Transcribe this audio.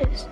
is.